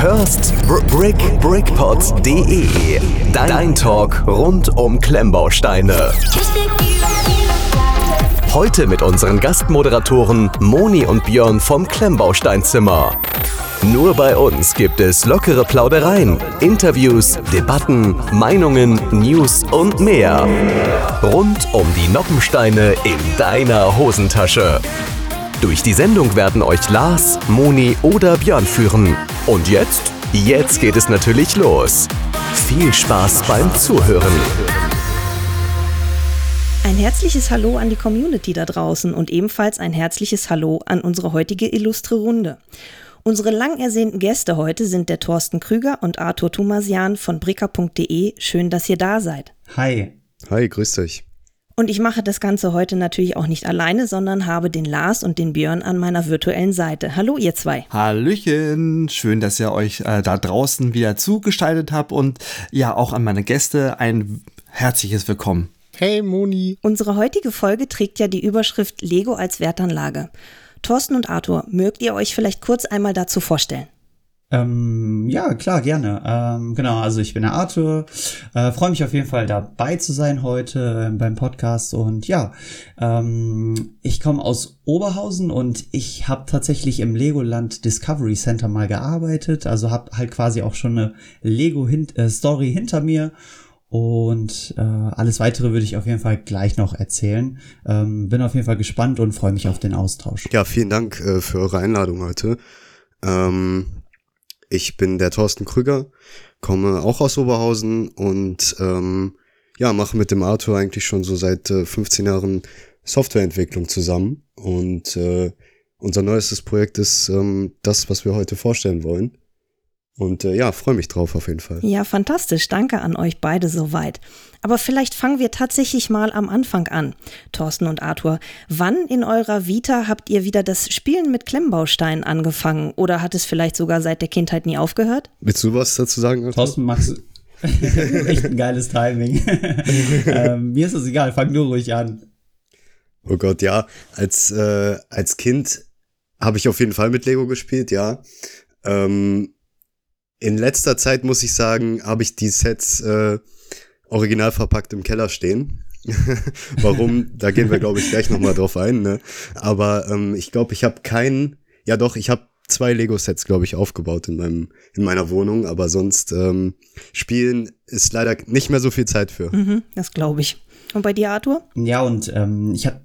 hörst Br Brick dein Talk rund um Klemmbausteine. Heute mit unseren Gastmoderatoren Moni und Björn vom Klemmbausteinzimmer. Nur bei uns gibt es lockere Plaudereien, Interviews, Debatten, Meinungen, News und mehr. Rund um die Noppensteine in deiner Hosentasche. Durch die Sendung werden euch Lars, Moni oder Björn führen. Und jetzt? Jetzt geht es natürlich los. Viel Spaß beim Zuhören. Ein herzliches Hallo an die Community da draußen und ebenfalls ein herzliches Hallo an unsere heutige illustre Runde. Unsere lang ersehnten Gäste heute sind der Thorsten Krüger und Arthur Thomasian von bricker.de. Schön, dass ihr da seid. Hi. Hi, grüß dich. Und ich mache das Ganze heute natürlich auch nicht alleine, sondern habe den Lars und den Björn an meiner virtuellen Seite. Hallo, ihr zwei. Hallöchen. Schön, dass ihr euch äh, da draußen wieder zugestaltet habt und ja, auch an meine Gäste ein herzliches Willkommen. Hey, Moni. Unsere heutige Folge trägt ja die Überschrift Lego als Wertanlage. Thorsten und Arthur, mögt ihr euch vielleicht kurz einmal dazu vorstellen? Ähm, ja, klar, gerne. Ähm, genau, also ich bin der Arthur. Äh, Freue mich auf jeden Fall dabei zu sein heute äh, beim Podcast. Und ja, ähm, ich komme aus Oberhausen und ich habe tatsächlich im Legoland Discovery Center mal gearbeitet. Also habe halt quasi auch schon eine Lego-Story äh, hinter mir. Und äh, alles weitere würde ich auf jeden Fall gleich noch erzählen. Ähm, bin auf jeden Fall gespannt und freue mich auf den Austausch. Ja, vielen Dank äh, für eure Einladung heute. Ähm ich bin der Thorsten Krüger, komme auch aus Oberhausen und ähm, ja, mache mit dem Arthur eigentlich schon so seit äh, 15 Jahren Softwareentwicklung zusammen. Und äh, unser neuestes Projekt ist ähm, das, was wir heute vorstellen wollen. Und äh, ja, freue mich drauf auf jeden Fall. Ja, fantastisch. Danke an euch beide soweit. Aber vielleicht fangen wir tatsächlich mal am Anfang an. Thorsten und Arthur, wann in eurer Vita habt ihr wieder das Spielen mit Klemmbausteinen angefangen? Oder hat es vielleicht sogar seit der Kindheit nie aufgehört? Willst du was dazu sagen? Arthur? Thorsten, magst Echt ein geiles Timing. ähm, mir ist das egal, fang nur ruhig an. Oh Gott, ja. Als, äh, als Kind habe ich auf jeden Fall mit Lego gespielt, ja. Ähm, in letzter Zeit muss ich sagen, habe ich die Sets äh, original verpackt im Keller stehen. Warum? da gehen wir, glaube ich, gleich nochmal drauf ein. Ne? Aber ähm, ich glaube, ich habe keinen, ja doch, ich habe zwei Lego-Sets, glaube ich, aufgebaut in, meinem, in meiner Wohnung, aber sonst ähm, spielen ist leider nicht mehr so viel Zeit für. Mhm, das glaube ich. Und bei dir, Arthur? Ja, und ähm, ich habe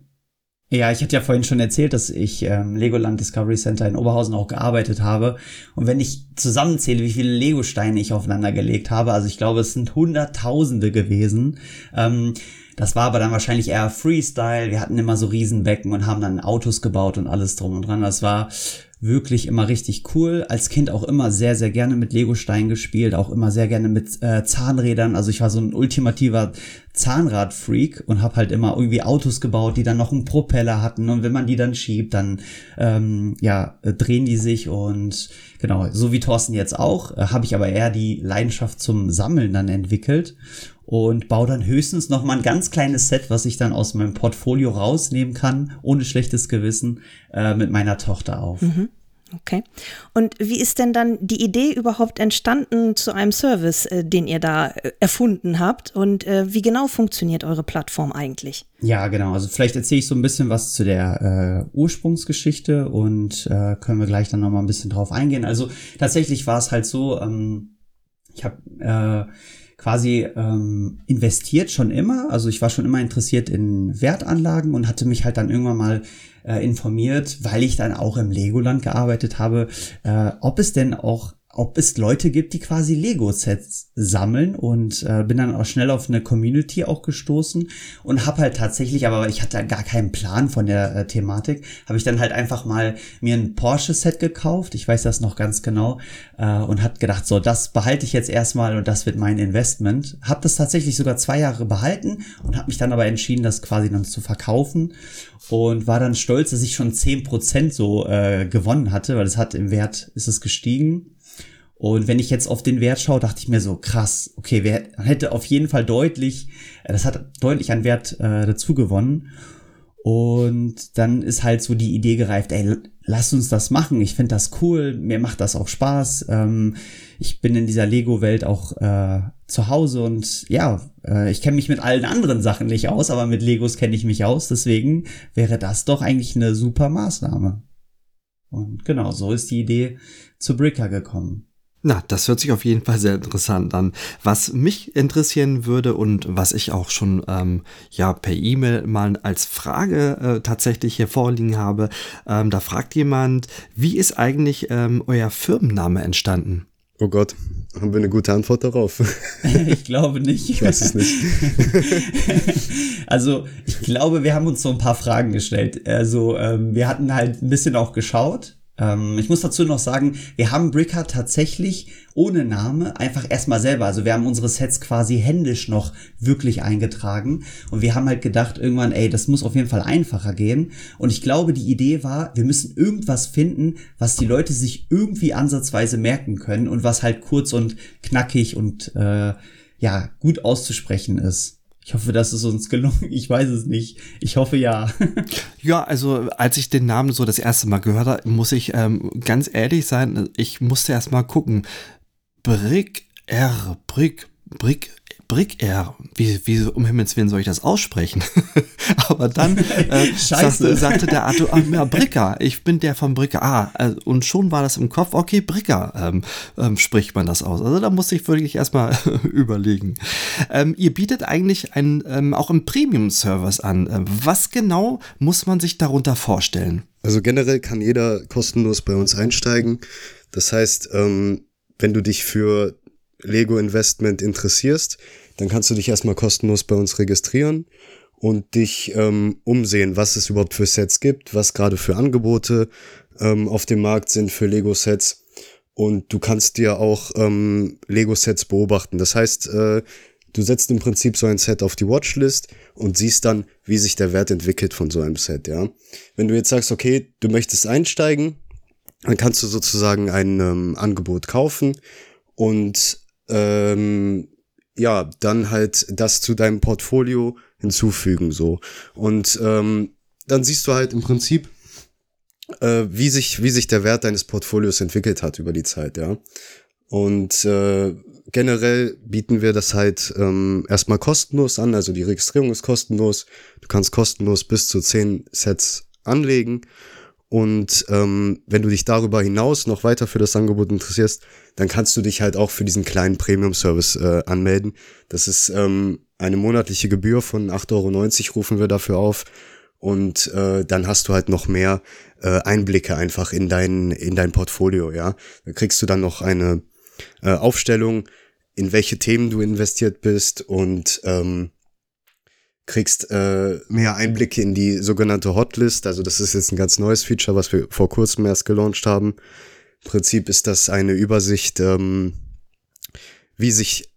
ja, ich hatte ja vorhin schon erzählt, dass ich ähm, Legoland Discovery Center in Oberhausen auch gearbeitet habe. Und wenn ich zusammenzähle, wie viele Lego-Steine ich aufeinander gelegt habe, also ich glaube, es sind Hunderttausende gewesen. Ähm, das war aber dann wahrscheinlich eher Freestyle. Wir hatten immer so Riesenbecken und haben dann Autos gebaut und alles drum und dran. Das war wirklich immer richtig cool. Als Kind auch immer sehr, sehr gerne mit Lego-Steinen gespielt, auch immer sehr gerne mit äh, Zahnrädern. Also ich war so ein ultimativer Zahnrad-Freak und habe halt immer irgendwie Autos gebaut, die dann noch einen Propeller hatten. Und wenn man die dann schiebt, dann ähm, ja, äh, drehen die sich und genau, so wie Thorsten jetzt auch, äh, habe ich aber eher die Leidenschaft zum Sammeln dann entwickelt und baue dann höchstens noch mal ein ganz kleines Set, was ich dann aus meinem Portfolio rausnehmen kann, ohne schlechtes Gewissen, äh, mit meiner Tochter auf. Mhm. Okay. Und wie ist denn dann die Idee überhaupt entstanden zu einem Service, äh, den ihr da äh, erfunden habt? Und äh, wie genau funktioniert eure Plattform eigentlich? Ja, genau. Also vielleicht erzähle ich so ein bisschen was zu der äh, Ursprungsgeschichte und äh, können wir gleich dann noch mal ein bisschen drauf eingehen. Also tatsächlich war es halt so, ähm, ich habe quasi ähm, investiert schon immer. Also ich war schon immer interessiert in Wertanlagen und hatte mich halt dann irgendwann mal äh, informiert, weil ich dann auch im Legoland gearbeitet habe, äh, ob es denn auch ob es Leute gibt, die quasi Lego-Sets sammeln und äh, bin dann auch schnell auf eine Community auch gestoßen und habe halt tatsächlich, aber ich hatte gar keinen Plan von der äh, Thematik, habe ich dann halt einfach mal mir ein Porsche-Set gekauft, ich weiß das noch ganz genau, äh, und hat gedacht, so, das behalte ich jetzt erstmal und das wird mein Investment. Habe das tatsächlich sogar zwei Jahre behalten und habe mich dann aber entschieden, das quasi dann zu verkaufen und war dann stolz, dass ich schon zehn Prozent so äh, gewonnen hatte, weil es hat im Wert, ist es gestiegen und wenn ich jetzt auf den Wert schaue, dachte ich mir so, krass, okay, wer hätte auf jeden Fall deutlich, äh, das hat deutlich an Wert äh, dazu gewonnen. Und dann ist halt so die Idee gereift, ey, lass uns das machen. Ich finde das cool, mir macht das auch Spaß. Ähm, ich bin in dieser Lego-Welt auch äh, zu Hause und ja, äh, ich kenne mich mit allen anderen Sachen nicht aus, aber mit Legos kenne ich mich aus. Deswegen wäre das doch eigentlich eine super Maßnahme. Und genau, so ist die Idee zu Bricker gekommen. Na, das hört sich auf jeden Fall sehr interessant an. Was mich interessieren würde und was ich auch schon ähm, ja per E-Mail mal als Frage äh, tatsächlich hier vorliegen habe, ähm, da fragt jemand, wie ist eigentlich ähm, euer Firmenname entstanden? Oh Gott, haben wir eine gute Antwort darauf? ich glaube nicht. Ich weiß es nicht. also ich glaube, wir haben uns so ein paar Fragen gestellt. Also ähm, wir hatten halt ein bisschen auch geschaut ähm, ich muss dazu noch sagen, wir haben Bricker tatsächlich ohne Name einfach erstmal selber. Also wir haben unsere Sets quasi händisch noch wirklich eingetragen. Und wir haben halt gedacht irgendwann, ey, das muss auf jeden Fall einfacher gehen. Und ich glaube, die Idee war, wir müssen irgendwas finden, was die Leute sich irgendwie ansatzweise merken können und was halt kurz und knackig und äh, ja, gut auszusprechen ist. Ich hoffe, das ist uns gelungen. Ich weiß es nicht. Ich hoffe ja. ja, also als ich den Namen so das erste Mal gehört habe, muss ich ähm, ganz ehrlich sein, ich musste erst mal gucken. Brick R, Brick, Brick Brick Air, wie, wie um Himmels Willen soll ich das aussprechen? Aber dann äh, sagte, sagte, der Arthur, ah, ja, Bricker, ich bin der von Bricker. Ah, äh, und schon war das im Kopf, okay, Bricker ähm, ähm, spricht man das aus. Also da musste ich wirklich erstmal überlegen. Ähm, ihr bietet eigentlich ein, ähm, auch einen Premium-Service an. Ähm, was genau muss man sich darunter vorstellen? Also generell kann jeder kostenlos bei uns einsteigen. Das heißt, ähm, wenn du dich für Lego Investment interessierst, dann kannst du dich erstmal kostenlos bei uns registrieren und dich ähm, umsehen, was es überhaupt für Sets gibt, was gerade für Angebote ähm, auf dem Markt sind für Lego-Sets. Und du kannst dir auch ähm, Lego-Sets beobachten. Das heißt, äh, du setzt im Prinzip so ein Set auf die Watchlist und siehst dann, wie sich der Wert entwickelt von so einem Set, ja. Wenn du jetzt sagst, okay, du möchtest einsteigen, dann kannst du sozusagen ein ähm, Angebot kaufen und ähm, ja, dann halt das zu deinem Portfolio hinzufügen, so. Und ähm, dann siehst du halt im Prinzip, äh, wie sich, wie sich der Wert deines Portfolios entwickelt hat über die Zeit, ja. Und äh, generell bieten wir das halt ähm, erstmal kostenlos an, also die Registrierung ist kostenlos. Du kannst kostenlos bis zu zehn Sets anlegen und ähm, wenn du dich darüber hinaus noch weiter für das Angebot interessierst, dann kannst du dich halt auch für diesen kleinen Premium-Service äh, anmelden. Das ist ähm, eine monatliche Gebühr von 8,90 Euro rufen wir dafür auf. Und äh, dann hast du halt noch mehr äh, Einblicke einfach in dein, in dein Portfolio, ja. Da kriegst du dann noch eine äh, Aufstellung, in welche Themen du investiert bist und ähm, kriegst äh, mehr Einblicke in die sogenannte Hotlist. Also das ist jetzt ein ganz neues Feature, was wir vor kurzem erst gelauncht haben. Im Prinzip ist das eine Übersicht, ähm, wie sich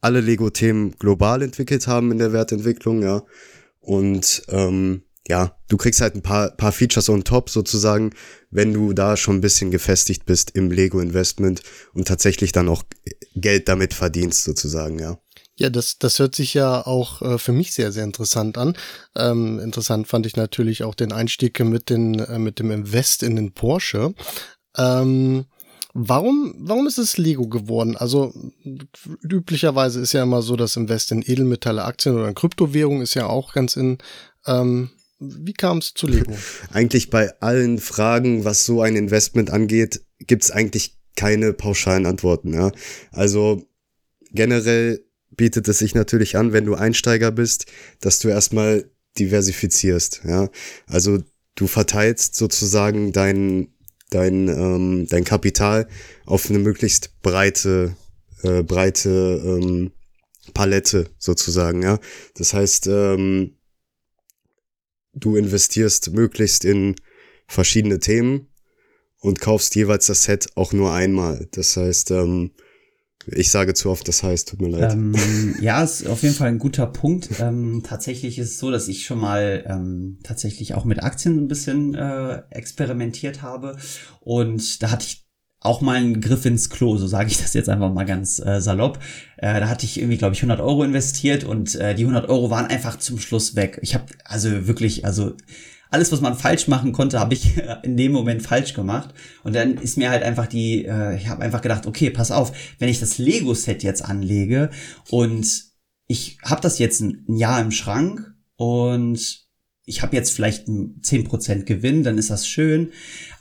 alle Lego-Themen global entwickelt haben in der Wertentwicklung, ja. Und ähm, ja, du kriegst halt ein paar, paar Features on top sozusagen, wenn du da schon ein bisschen gefestigt bist im Lego-Investment und tatsächlich dann auch Geld damit verdienst sozusagen, ja. Ja, das, das hört sich ja auch äh, für mich sehr, sehr interessant an. Ähm, interessant fand ich natürlich auch den Einstieg mit, den, äh, mit dem Invest in den Porsche. Ähm, warum, warum ist es Lego geworden? Also üblicherweise ist ja immer so, dass Invest in Edelmetalle, Aktien oder in Kryptowährung ist ja auch ganz in. Ähm, wie kam es zu Lego? Eigentlich bei allen Fragen, was so ein Investment angeht, gibt's eigentlich keine pauschalen Antworten. Ja? Also generell bietet es sich natürlich an, wenn du Einsteiger bist, dass du erstmal diversifizierst, ja. Also du verteilst sozusagen dein, dein, ähm, dein Kapital auf eine möglichst breite, äh, breite ähm, Palette sozusagen, ja. Das heißt, ähm, du investierst möglichst in verschiedene Themen und kaufst jeweils das Set auch nur einmal. Das heißt, ähm, ich sage zu oft, das heißt, tut mir leid. Ähm, ja, ist auf jeden Fall ein guter Punkt. Ähm, tatsächlich ist es so, dass ich schon mal ähm, tatsächlich auch mit Aktien ein bisschen äh, experimentiert habe. Und da hatte ich auch mal ein Griff ins Klo, so sage ich das jetzt einfach mal ganz äh, salopp. Äh, da hatte ich irgendwie, glaube ich, 100 Euro investiert und äh, die 100 Euro waren einfach zum Schluss weg. Ich habe also wirklich, also alles, was man falsch machen konnte, habe ich in dem Moment falsch gemacht. Und dann ist mir halt einfach die, äh, ich habe einfach gedacht, okay, pass auf, wenn ich das Lego-Set jetzt anlege und ich habe das jetzt ein, Jahr im Schrank und ich habe jetzt vielleicht ein 10% Gewinn, dann ist das schön.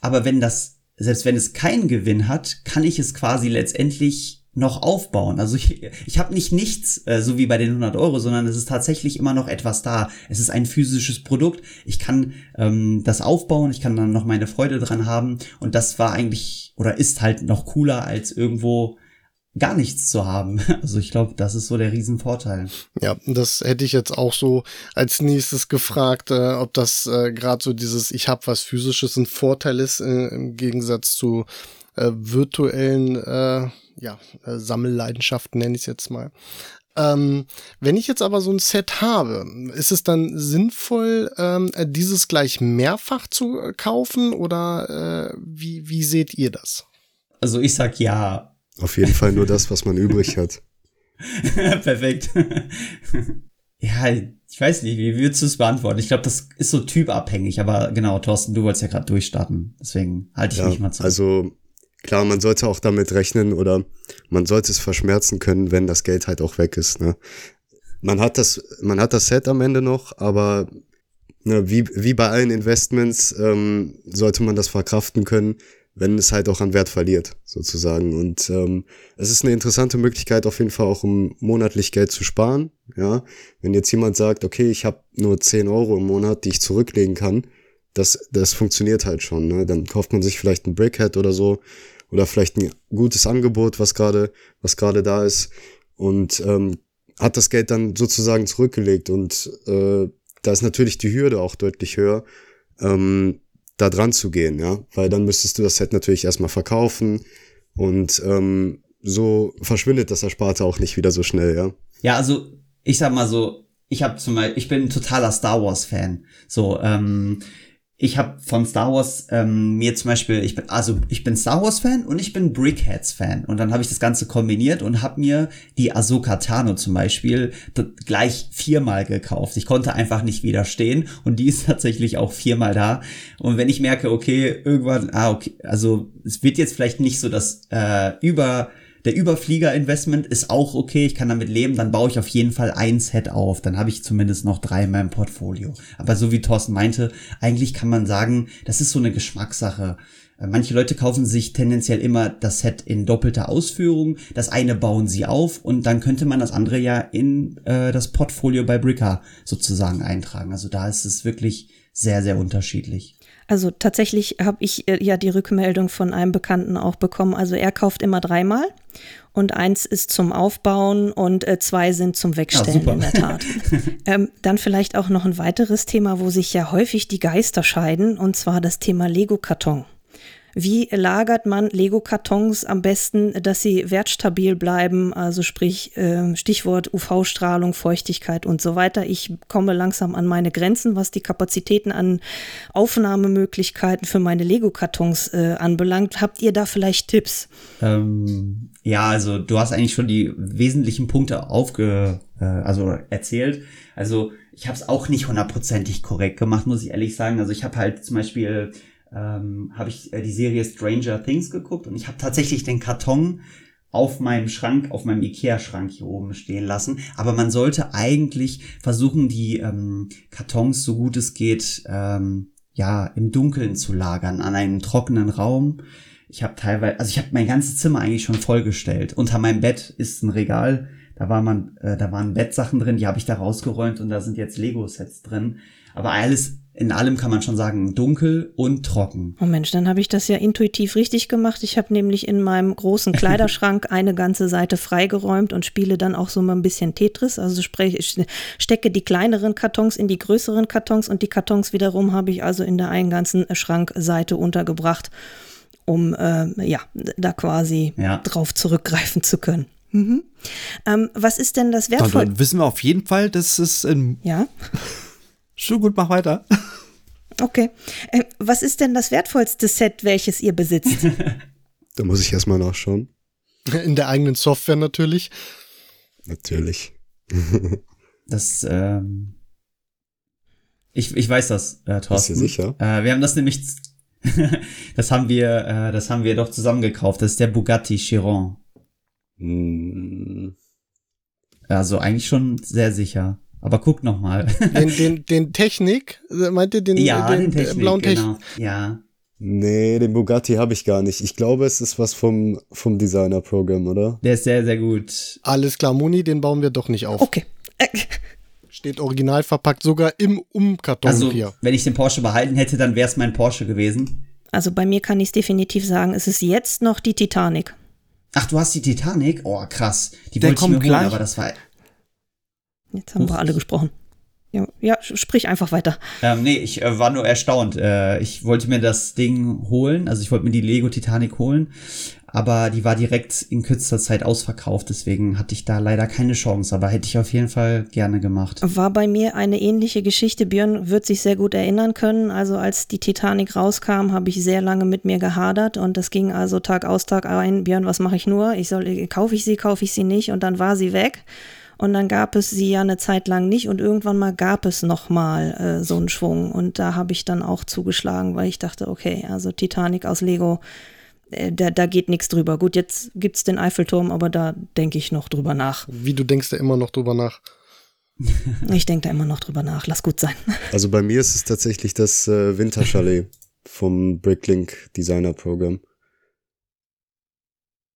Aber wenn das, selbst wenn es keinen Gewinn hat, kann ich es quasi letztendlich noch aufbauen. Also ich, ich habe nicht nichts, äh, so wie bei den 100 Euro, sondern es ist tatsächlich immer noch etwas da. Es ist ein physisches Produkt. Ich kann ähm, das aufbauen, ich kann dann noch meine Freude dran haben. Und das war eigentlich oder ist halt noch cooler als irgendwo gar nichts zu haben. Also ich glaube, das ist so der Riesenvorteil. Ja, das hätte ich jetzt auch so als nächstes gefragt, äh, ob das äh, gerade so dieses Ich habe was physisches ein Vorteil ist äh, im Gegensatz zu äh, virtuellen äh, ja, äh, Sammelleidenschaften, nenne ich es jetzt mal. Ähm, wenn ich jetzt aber so ein Set habe, ist es dann sinnvoll, ähm, dieses gleich mehrfach zu kaufen oder äh, wie, wie seht ihr das? Also ich sag ja. Auf jeden Fall nur das, was man übrig hat. Perfekt. ja, ich weiß nicht, wie würdest du es beantworten? Ich glaube, das ist so typabhängig, aber genau, Thorsten, du wolltest ja gerade durchstarten. Deswegen halte ich ja, mich mal zu. Also klar, man sollte auch damit rechnen oder man sollte es verschmerzen können, wenn das Geld halt auch weg ist. Ne? Man hat das, man hat das Set am Ende noch, aber ne, wie, wie bei allen Investments ähm, sollte man das verkraften können, wenn es halt auch an Wert verliert, sozusagen. Und ähm, es ist eine interessante Möglichkeit, auf jeden Fall auch um monatlich Geld zu sparen. Ja, wenn jetzt jemand sagt, okay, ich habe nur 10 Euro im Monat, die ich zurücklegen kann, das, das funktioniert halt schon. Ne? Dann kauft man sich vielleicht ein Brickhead oder so oder vielleicht ein gutes Angebot, was gerade was gerade da ist und ähm, hat das Geld dann sozusagen zurückgelegt und äh, da ist natürlich die Hürde auch deutlich höher, ähm, da dran zu gehen, ja, weil dann müsstest du das Set natürlich erstmal verkaufen und ähm, so verschwindet das Ersparte auch nicht wieder so schnell, ja. Ja, also ich sag mal so, ich habe zum Beispiel, ich bin ein totaler Star Wars Fan, so ähm, ich habe von Star Wars ähm, mir zum Beispiel, ich bin also ich bin Star Wars Fan und ich bin Brickheads Fan und dann habe ich das Ganze kombiniert und habe mir die Ahsoka Tano zum Beispiel gleich viermal gekauft. Ich konnte einfach nicht widerstehen und die ist tatsächlich auch viermal da. Und wenn ich merke, okay, irgendwann, ah okay, also es wird jetzt vielleicht nicht so das äh, über der Überflieger-Investment ist auch okay, ich kann damit leben, dann baue ich auf jeden Fall ein Set auf. Dann habe ich zumindest noch drei in meinem Portfolio. Aber so wie Thorsten meinte, eigentlich kann man sagen, das ist so eine Geschmackssache. Äh, manche Leute kaufen sich tendenziell immer das Set in doppelter Ausführung. Das eine bauen sie auf und dann könnte man das andere ja in äh, das Portfolio bei Bricker sozusagen eintragen. Also da ist es wirklich sehr, sehr unterschiedlich. Also tatsächlich habe ich äh, ja die Rückmeldung von einem Bekannten auch bekommen. Also er kauft immer dreimal und eins ist zum Aufbauen und äh, zwei sind zum Wegstellen ja, in der Tat. ähm, dann vielleicht auch noch ein weiteres Thema, wo sich ja häufig die Geister scheiden, und zwar das Thema Lego-Karton. Wie lagert man Lego-Kartons am besten, dass sie wertstabil bleiben? Also sprich äh, Stichwort UV-Strahlung, Feuchtigkeit und so weiter. Ich komme langsam an meine Grenzen, was die Kapazitäten an Aufnahmemöglichkeiten für meine Lego-Kartons äh, anbelangt. Habt ihr da vielleicht Tipps? Ähm, ja, also du hast eigentlich schon die wesentlichen Punkte aufge, äh, also erzählt. Also ich habe es auch nicht hundertprozentig korrekt gemacht, muss ich ehrlich sagen. Also ich habe halt zum Beispiel ähm, habe ich äh, die Serie Stranger Things geguckt und ich habe tatsächlich den Karton auf meinem Schrank, auf meinem Ikea-Schrank hier oben stehen lassen. Aber man sollte eigentlich versuchen, die ähm, Kartons so gut es geht, ähm, ja, im Dunkeln zu lagern, an einem trockenen Raum. Ich habe teilweise, also ich habe mein ganzes Zimmer eigentlich schon vollgestellt. Unter meinem Bett ist ein Regal, da war man, äh, da waren Bettsachen drin, die habe ich da rausgeräumt und da sind jetzt Lego-Sets drin. Aber alles in allem kann man schon sagen, dunkel und trocken. Oh Mensch, dann habe ich das ja intuitiv richtig gemacht. Ich habe nämlich in meinem großen Kleiderschrank eine ganze Seite freigeräumt und spiele dann auch so mal ein bisschen Tetris. Also spreche, ich stecke die kleineren Kartons in die größeren Kartons und die Kartons wiederum habe ich also in der einen ganzen Schrankseite untergebracht, um äh, ja da quasi ja. drauf zurückgreifen zu können. Mhm. Ähm, was ist denn das wertvoll? Dann, dann wissen wir auf jeden Fall, dass es in ja Schon gut, mach weiter. Okay. Äh, was ist denn das wertvollste Set, welches ihr besitzt? Da muss ich erstmal nachschauen. In der eigenen Software natürlich. Natürlich. Das, ähm, ich, ich weiß das, äh, Thorsten. Bist du sicher? Äh, wir haben das nämlich, das haben wir, äh, das haben wir doch zusammen gekauft. Das ist der Bugatti Chiron. Hm, Also eigentlich schon sehr sicher. Aber guck noch mal. Den, den, den Technik, äh, meint ihr den, ja, den, den Technik, blauen Technik? genau. Ja. Nee, den Bugatti habe ich gar nicht. Ich glaube, es ist was vom, vom Designer-Programm, oder? Der ist sehr, sehr gut. Alles klar, Moni, den bauen wir doch nicht auf. Okay. Äh, Steht original verpackt, sogar im Umkarton Also, hier. wenn ich den Porsche behalten hätte, dann wäre es mein Porsche gewesen. Also bei mir kann ich es definitiv sagen, es ist jetzt noch die Titanic. Ach, du hast die Titanic? Oh, krass. Die Der wollte ich mir holen, gleich. aber das war. Jetzt haben wir alle gesprochen. Ja, ja, sprich einfach weiter. Ähm, nee, ich äh, war nur erstaunt. Äh, ich wollte mir das Ding holen, also ich wollte mir die Lego Titanic holen, aber die war direkt in kürzester Zeit ausverkauft, deswegen hatte ich da leider keine Chance, aber hätte ich auf jeden Fall gerne gemacht. War bei mir eine ähnliche Geschichte. Björn wird sich sehr gut erinnern können. Also als die Titanic rauskam, habe ich sehr lange mit mir gehadert und das ging also Tag aus, Tag ein. Björn, was mache ich nur? Ich soll, kaufe ich sie, kaufe ich sie nicht? Und dann war sie weg. Und dann gab es sie ja eine Zeit lang nicht und irgendwann mal gab es noch mal äh, so einen Schwung und da habe ich dann auch zugeschlagen, weil ich dachte, okay, also Titanic aus Lego, äh, da, da geht nichts drüber. Gut, jetzt gibt's den Eiffelturm, aber da denke ich noch drüber nach. Wie du denkst da immer noch drüber nach. Ich denke da immer noch drüber nach. Lass gut sein. Also bei mir ist es tatsächlich das äh, Winterchalet vom Bricklink Designer Program.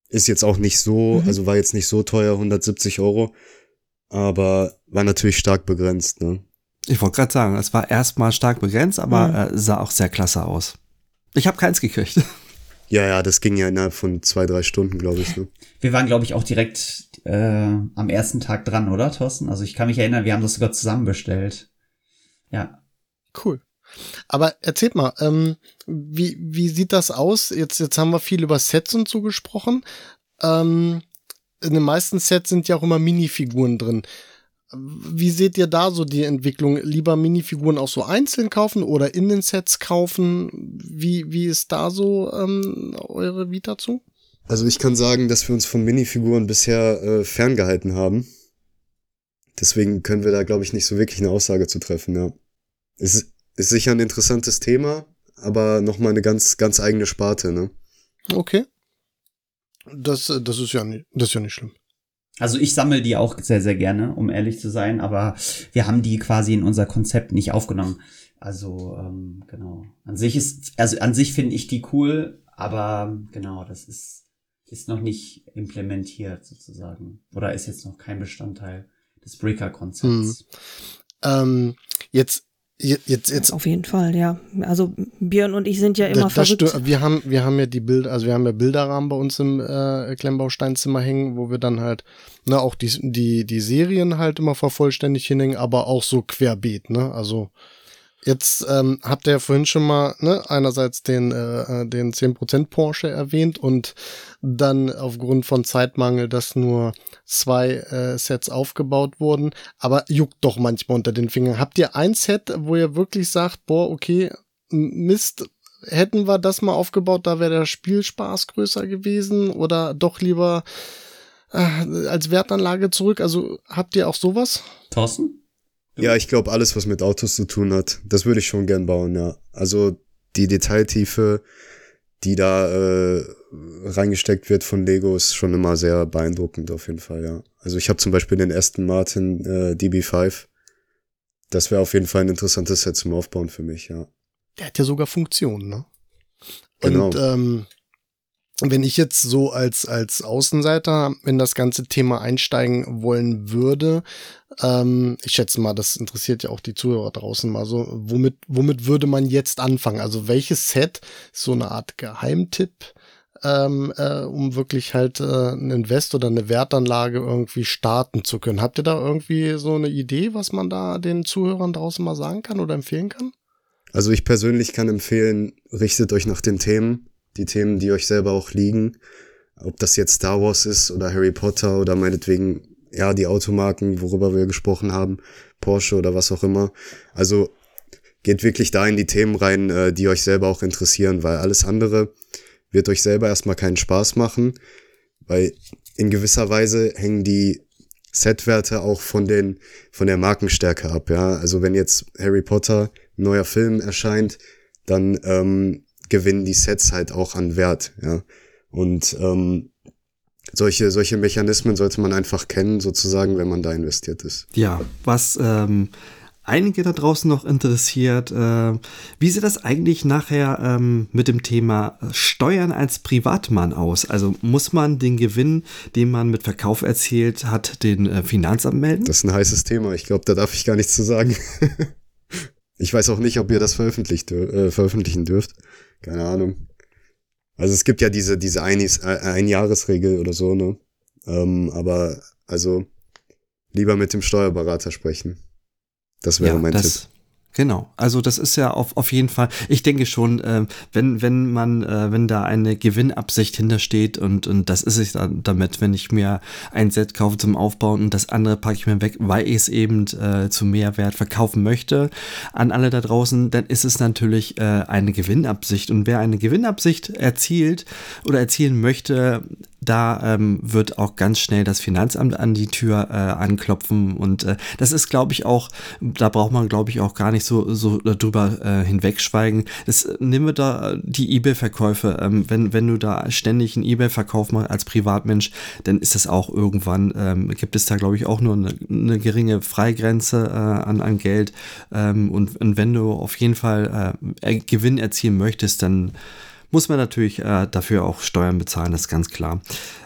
Ist jetzt auch nicht so, Mhm. also war jetzt nicht so teuer, 170 Euro, aber war natürlich stark begrenzt, ne? Ich wollte gerade sagen, es war erstmal stark begrenzt, aber Mhm. äh, sah auch sehr klasse aus. Ich habe keins gekriegt. Ja, ja, das ging ja innerhalb von zwei, drei Stunden, glaube ich. Ne? Wir waren, glaube ich, auch direkt äh, am ersten Tag dran, oder, Thorsten? Also ich kann mich erinnern, wir haben das sogar zusammen bestellt. Ja. Cool. Aber erzählt mal, ähm, wie, wie sieht das aus? Jetzt, jetzt haben wir viel über Sets und so gesprochen. Ähm, in den meisten Sets sind ja auch immer Minifiguren drin. Wie seht ihr da so die Entwicklung? Lieber Minifiguren auch so einzeln kaufen oder in den Sets kaufen? Wie, wie ist da so ähm, eure Vita zu? Also ich kann sagen, dass wir uns von Minifiguren bisher äh, ferngehalten haben. Deswegen können wir da, glaube ich, nicht so wirklich eine Aussage zu treffen, ja. Ist, ist sicher ein interessantes Thema, aber nochmal eine ganz, ganz eigene Sparte, ne? Okay. Das, äh, das ist ja nicht, das ist ja nicht schlimm. Also ich sammle die auch sehr, sehr gerne, um ehrlich zu sein, aber wir haben die quasi in unser Konzept nicht aufgenommen. Also, ähm, genau. An sich ist, also an sich finde ich die cool, aber genau, das ist, ist noch nicht implementiert sozusagen. Oder ist jetzt noch kein Bestandteil des Breaker-Konzepts. Ähm, jetzt, jetzt, jetzt, Auf jeden Fall, ja. Also Björn und ich sind ja immer Da- das verrückt. wir haben, wir haben ja die Bilder, also wir haben ja Bilderrahmen bei uns im äh, Klemmbausteinzimmer hängen, wo wir dann halt, ne, auch die, die, die Serien halt immer vervollständigt hinhängen, aber auch so querbeet, ne? Also jetzt ähm, habt ihr ja vorhin schon mal, ne, einerseits den, äh, äh, den 10% Porsche erwähnt und dann aufgrund von Zeitmangel, dass nur zwei äh, Sets aufgebaut wurden, aber juckt doch manchmal unter den Fingern. Habt ihr ein Set, wo ihr wirklich sagt, boah, okay, Mist, hätten wir das mal aufgebaut, da wäre der Spielspaß größer gewesen oder doch lieber äh, als Wertanlage zurück? Also habt ihr auch sowas? Thorsten? Ja, ich glaube, alles, was mit Autos zu tun hat, das würde ich schon gern bauen, ja. Also die Detailtiefe, die da äh, reingesteckt wird von Lego, ist schon immer sehr beeindruckend auf jeden Fall, ja. Also ich habe zum Beispiel den Aston Martin äh, DB5. Das wäre auf jeden Fall ein interessantes Set zum Aufbauen für mich, ja. Der hat ja sogar Funktionen, ne? Genau. Und ähm, wenn ich jetzt so als, als Außenseiter in das ganze Thema einsteigen wollen würde, ähm, ich schätze mal, das interessiert ja auch die Zuhörer draußen mal so, womit, womit würde man jetzt anfangen? Also welches Set ist so eine Art Geheimtipp, ähm, äh, um wirklich halt äh, ein Invest oder eine Wertanlage irgendwie starten zu können? Habt ihr da irgendwie so eine Idee, was man da den Zuhörern draußen mal sagen kann oder empfehlen kann? Also ich persönlich kann empfehlen, richtet euch nach den Themen, die Themen, die euch selber auch liegen. Ob das jetzt Star Wars ist oder Harry Potter oder meinetwegen, ja, die Automarken, worüber wir gesprochen haben, Porsche oder was auch immer. Also geht wirklich da in die Themen rein, äh, die euch selber auch interessieren, weil alles andere wird euch selber erstmal keinen Spaß machen, weil in gewisser Weise hängen die Setwerte auch von den von der Markenstärke ab. Ja, also wenn jetzt Harry Potter ein neuer Film erscheint, dann ähm, gewinnen die Sets halt auch an Wert. Ja, und ähm, solche solche Mechanismen sollte man einfach kennen, sozusagen, wenn man da investiert ist. Ja, was ähm, einige da draußen noch interessiert, äh, wie sieht das eigentlich nachher ähm, mit dem Thema Steuern als Privatmann aus? Also muss man den Gewinn, den man mit Verkauf erzielt hat, den äh, Finanzamt melden? Das ist ein heißes Thema. Ich glaube, da darf ich gar nichts zu sagen. ich weiß auch nicht, ob ihr das veröffentlicht, äh, veröffentlichen dürft. Keine Ahnung. Also es gibt ja diese, diese Einis, äh, Einjahresregel oder so, ne? Ähm, aber also lieber mit dem Steuerberater sprechen. Das wäre ja, mein das, Tipp. Genau, also das ist ja auf, auf jeden Fall, ich denke schon, äh, wenn, wenn man, äh, wenn da eine Gewinnabsicht hintersteht und, und das ist es dann damit, wenn ich mir ein Set kaufe zum Aufbauen und das andere packe ich mir weg, weil ich es eben äh, zu Mehrwert verkaufen möchte an alle da draußen, dann ist es natürlich äh, eine Gewinnabsicht. Und wer eine Gewinnabsicht erzielt oder erzielen möchte, da ähm, wird auch ganz schnell das Finanzamt an die Tür äh, anklopfen und äh, das ist, glaube ich, auch, da braucht man, glaube ich, auch gar nicht so, so drüber äh, hinwegschweigen. Das, äh, nimm mir da die Ebay-Verkäufe, ähm, wenn, wenn du da ständig einen Ebay-Verkauf machst als Privatmensch, dann ist das auch irgendwann, ähm, gibt es da, glaube ich, auch nur eine, eine geringe Freigrenze äh, an, an Geld ähm, und, und wenn du auf jeden Fall äh, Gewinn erzielen möchtest, dann muss man natürlich äh, dafür auch Steuern bezahlen, das ist ganz klar.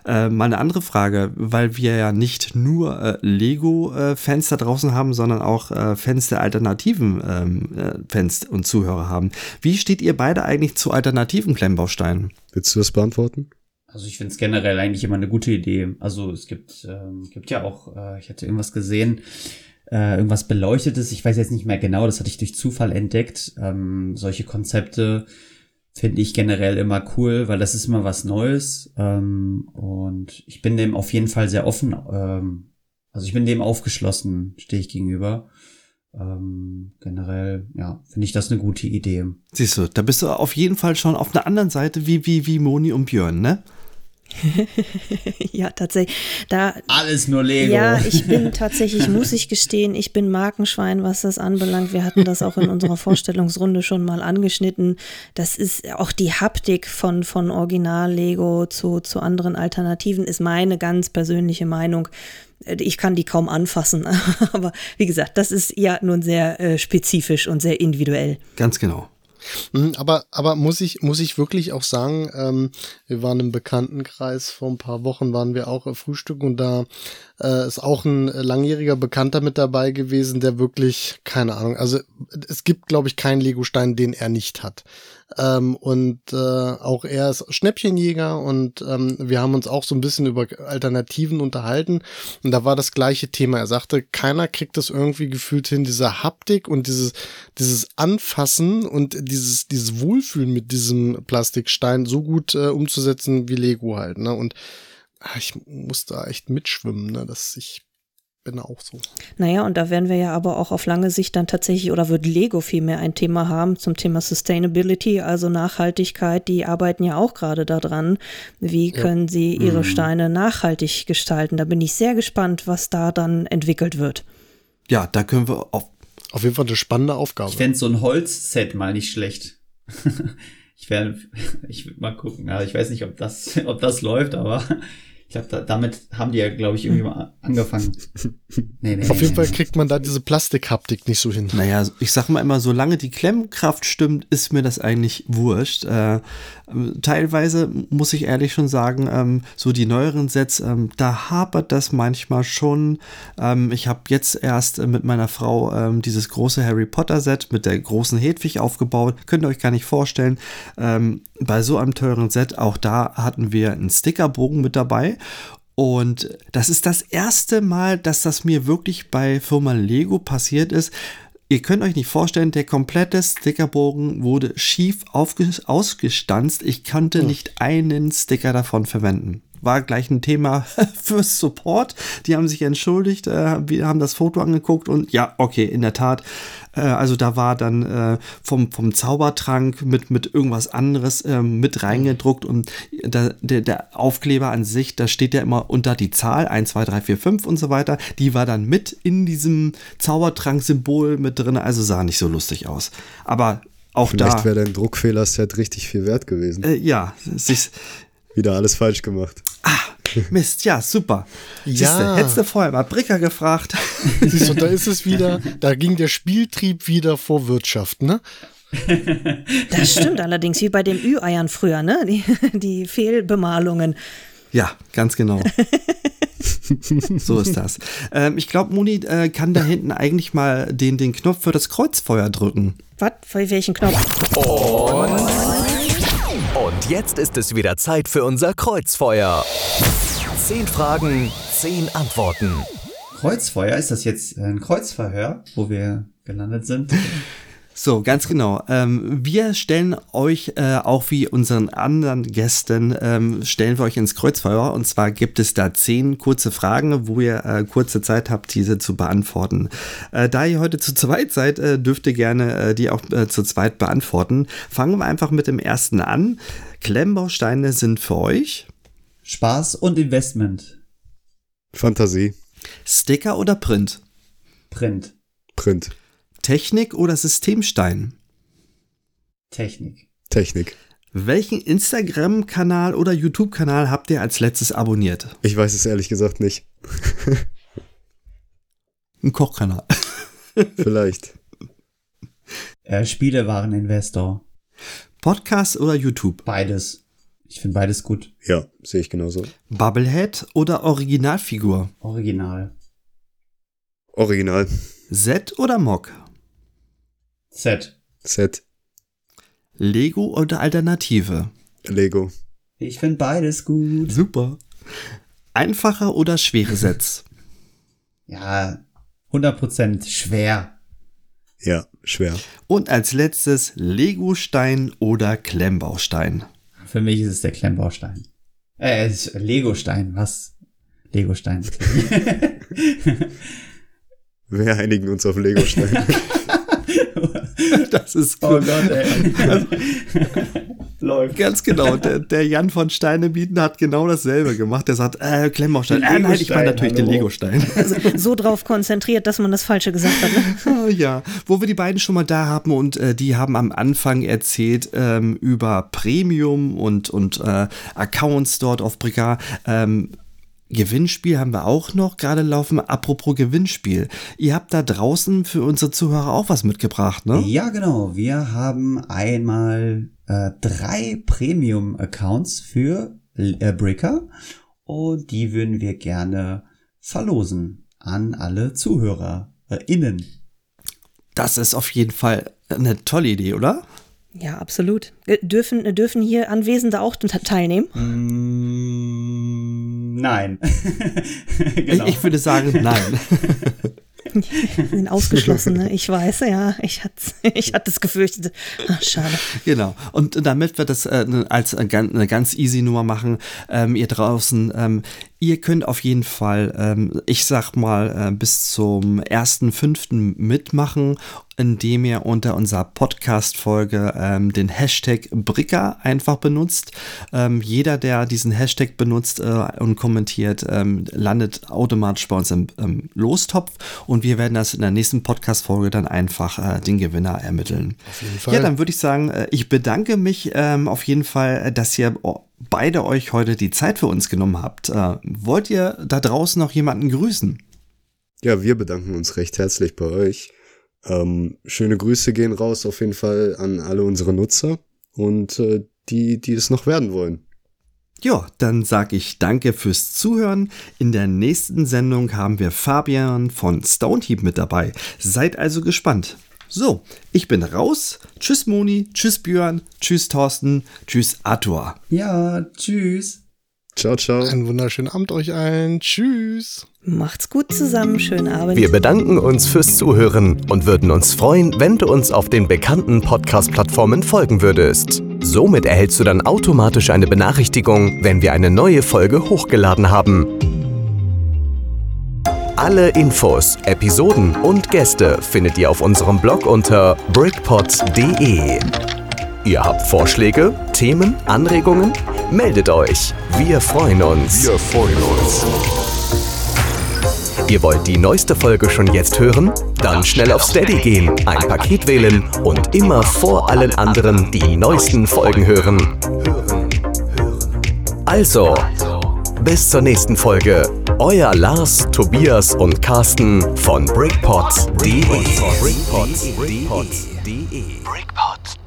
Äh, mal eine andere Frage, weil wir ja nicht nur äh, Lego-Fans da draußen haben, sondern auch äh, Fans der alternativen ähm, äh, Fans und Zuhörer haben. Wie steht ihr beide eigentlich zu alternativen Klemmbausteinen? Willst du das beantworten? Also ich finde es generell eigentlich immer eine gute Idee. Also es gibt, ähm, gibt ja auch, äh, ich hatte irgendwas gesehen, äh, irgendwas Beleuchtetes, ich weiß jetzt nicht mehr genau, das hatte ich durch Zufall entdeckt. Ähm, solche Konzepte finde ich generell immer cool, weil das ist immer was Neues. Ähm, und ich bin dem auf jeden Fall sehr offen. Ähm, also ich bin dem aufgeschlossen, stehe ich gegenüber. Ähm, generell, ja, finde ich das eine gute Idee. Siehst du, da bist du auf jeden Fall schon auf einer anderen Seite wie, wie, wie Moni und Björn, ne? ja, tatsächlich. Da, Alles nur Lego. Ja, ich bin tatsächlich, muss ich gestehen, ich bin Markenschwein, was das anbelangt. Wir hatten das auch in unserer Vorstellungsrunde schon mal angeschnitten. Das ist auch die Haptik von, von Original-Lego zu, zu anderen Alternativen, ist meine ganz persönliche Meinung. Ich kann die kaum anfassen, aber wie gesagt, das ist ja nun sehr äh, spezifisch und sehr individuell. Ganz genau. Mhm, aber, aber muss ich, muss ich wirklich auch sagen, ähm, wir waren im Bekanntenkreis, vor ein paar Wochen waren wir auch im Frühstück und da äh, ist auch ein langjähriger Bekannter mit dabei gewesen, der wirklich, keine Ahnung, also es gibt, glaube ich, keinen Legostein, den er nicht hat. Ähm, und äh, auch er ist Schnäppchenjäger und ähm, wir haben uns auch so ein bisschen über Alternativen unterhalten. Und da war das gleiche Thema. Er sagte, keiner kriegt das irgendwie gefühlt hin, diese Haptik und dieses, dieses Anfassen und dieses, dieses Wohlfühlen mit diesem Plastikstein so gut äh, umzusetzen wie Lego halt. Ne? Und ah, ich muss da echt mitschwimmen, ne? dass ich bin auch so. Naja, und da werden wir ja aber auch auf lange Sicht dann tatsächlich, oder wird Lego vielmehr ein Thema haben zum Thema Sustainability, also Nachhaltigkeit. Die arbeiten ja auch gerade daran. Wie ja. können sie ihre mhm. Steine nachhaltig gestalten? Da bin ich sehr gespannt, was da dann entwickelt wird. Ja, da können wir auf. Auf jeden Fall eine spannende Aufgabe. Ich fände so ein Holzset mal nicht schlecht. ich werde, ich will mal gucken. Also ich weiß nicht, ob das, ob das läuft, aber ich glaube, da, damit haben die ja, glaube ich, irgendwie mal angefangen. Nee, nee, Auf jeden nee, Fall kriegt man da diese Plastikhaptik nicht so hin. Naja, ich sag mal immer, solange die Klemmkraft stimmt, ist mir das eigentlich wurscht. Äh, teilweise muss ich ehrlich schon sagen, ähm, so die neueren Sets, ähm, da hapert das manchmal schon. Ähm, ich habe jetzt erst mit meiner Frau ähm, dieses große Harry Potter Set mit der großen Hedwig aufgebaut. Könnt ihr euch gar nicht vorstellen. Ähm, bei so einem teuren Set, auch da hatten wir einen Stickerbogen mit dabei. Und das ist das erste Mal, dass das mir wirklich bei Firma Lego passiert ist. Ihr könnt euch nicht vorstellen, der komplette Stickerbogen wurde schief ausgestanzt. Ich konnte hm. nicht einen Sticker davon verwenden war gleich ein Thema fürs Support. Die haben sich entschuldigt, äh, wir haben das Foto angeguckt und ja, okay, in der Tat. Äh, also da war dann äh, vom, vom Zaubertrank mit, mit irgendwas anderes äh, mit reingedruckt und da, der, der Aufkleber an sich, da steht ja immer unter die Zahl 1, 2, 3, 4, 5 und so weiter. Die war dann mit in diesem Zaubertrank-Symbol mit drin, also sah nicht so lustig aus. Aber auch Vielleicht da. wäre dein Druckfehler-Set richtig viel wert gewesen. Äh, ja, sich, Wieder alles falsch gemacht. Mist, ja, super. Ja. Siehste, hättest du vorher mal Bricker gefragt. Siehst du, da ist es wieder, da ging der Spieltrieb wieder vor Wirtschaft, ne? Das stimmt allerdings, wie bei den Ü-Eiern früher, ne? Die, die Fehlbemalungen. Ja, ganz genau. so ist das. Ähm, ich glaube, Moni äh, kann da hinten eigentlich mal den, den Knopf für das Kreuzfeuer drücken. Was? Für welchen Knopf? Und jetzt ist es wieder Zeit für unser Kreuzfeuer. Zehn Fragen, zehn Antworten. Kreuzfeuer, ist das jetzt ein Kreuzverhör, wo wir gelandet sind? So, ganz genau. Ähm, wir stellen euch äh, auch wie unseren anderen Gästen, ähm, stellen wir euch ins Kreuzfeuer. Und zwar gibt es da zehn kurze Fragen, wo ihr äh, kurze Zeit habt, diese zu beantworten. Äh, da ihr heute zu zweit seid, äh, dürft ihr gerne äh, die auch äh, zu zweit beantworten. Fangen wir einfach mit dem ersten an. Klemmbausteine sind für euch Spaß und Investment. Fantasie, Sticker oder Print? Print. Print, Technik oder Systemstein? Technik. Technik. Welchen Instagram-Kanal oder YouTube-Kanal habt ihr als letztes abonniert? Ich weiß es ehrlich gesagt nicht. Ein Kochkanal. Vielleicht. Äh, Spiele waren Investor. Podcast oder YouTube? Beides. Ich finde beides gut. Ja, sehe ich genauso. Bubblehead oder Originalfigur? Original. Original. Set oder Mock? Set. Set. Lego oder Alternative? Lego. Ich finde beides gut. Super. Einfacher oder schwere Sets? Ja, 100% schwer. Ja, schwer. Und als letztes Lego-Stein oder Klemmbaustein? Für mich ist es der Klemmbaustein. Äh, es ist Legostein, was? Legostein. Wir einigen uns auf Lego-Stein. Das ist oh gut. Gott, ey. Läuft. Ganz genau. Der, der Jan von Steinebieten hat genau dasselbe gemacht. Der sagt, äh, Klemmbaustein. Äh, nein, ich meine natürlich den hallo. Legostein. So drauf konzentriert, dass man das Falsche gesagt hat. Ne? Ja, wo wir die beiden schon mal da haben und äh, die haben am Anfang erzählt ähm, über Premium und, und äh, Accounts dort auf Bricka. Ähm, Gewinnspiel haben wir auch noch gerade laufen. Apropos Gewinnspiel. Ihr habt da draußen für unsere Zuhörer auch was mitgebracht, ne? Ja, genau. Wir haben einmal äh, drei Premium-Accounts für äh, Bricker und die würden wir gerne verlosen an alle ZuhörerInnen. Das ist auf jeden Fall eine tolle Idee, oder? Ja, absolut. Äh, Dürfen, dürfen hier Anwesende auch te- teilnehmen? Mm, nein. genau. Ich, ich würde sagen, nein. Sind ausgeschlossen, ne? Ich weiß, ja. Ich hatte ich hatte es gefürchtet. Ach, schade. Genau. Und damit wir das äh, als eine ganz, eine ganz easy Nummer machen, ähm, ihr draußen, ähm, ihr könnt auf jeden Fall, ähm, ich sag mal, äh, bis zum 1.5. mitmachen, indem ihr unter unserer Podcast-Folge ähm, den Hashtag Bricker einfach benutzt. Ähm, jeder, der diesen Hashtag benutzt äh, und kommentiert, ähm, landet automatisch bei uns im, Lostopf und wir werden das in der nächsten Podcast-Folge dann einfach äh, den Gewinner ermitteln. Auf jeden Fall. Ja, dann würde ich sagen, äh, ich bedanke mich ähm, auf jeden Fall, äh, dass ihr oh, beide euch heute die Zeit für uns genommen habt. Äh, wollt ihr da draußen noch jemanden grüßen? Ja, wir bedanken uns recht herzlich bei euch. Ähm, schöne Grüße gehen raus auf jeden Fall an alle unsere Nutzer und äh, die, die es noch werden wollen. Ja, dann sage ich danke fürs Zuhören. In der nächsten Sendung haben wir Fabian von Stoneheap mit dabei. Seid also gespannt. So, ich bin raus. Tschüss Moni, tschüss Björn, tschüss Thorsten, tschüss Arthur. ja, tschüss. Ciao, ciao. Einen wunderschönen Abend euch allen. Tschüss. Macht's gut zusammen. Schönen Abend. Wir bedanken uns fürs Zuhören und würden uns freuen, wenn du uns auf den bekannten Podcast-Plattformen folgen würdest. Somit erhältst du dann automatisch eine Benachrichtigung, wenn wir eine neue Folge hochgeladen haben. Alle Infos, Episoden und Gäste findet ihr auf unserem Blog unter brickpots.de. Ihr habt Vorschläge, Themen, Anregungen? Meldet euch. Wir freuen uns. Wir freuen uns. Ihr wollt die neueste Folge schon jetzt hören? Dann schnell auf Steady gehen, ein Paket wählen und immer vor allen anderen die neuesten Folgen hören. Also, bis zur nächsten Folge. Euer Lars, Tobias und Carsten von BrickPots.de. BrickPots.de. BrickPots.de.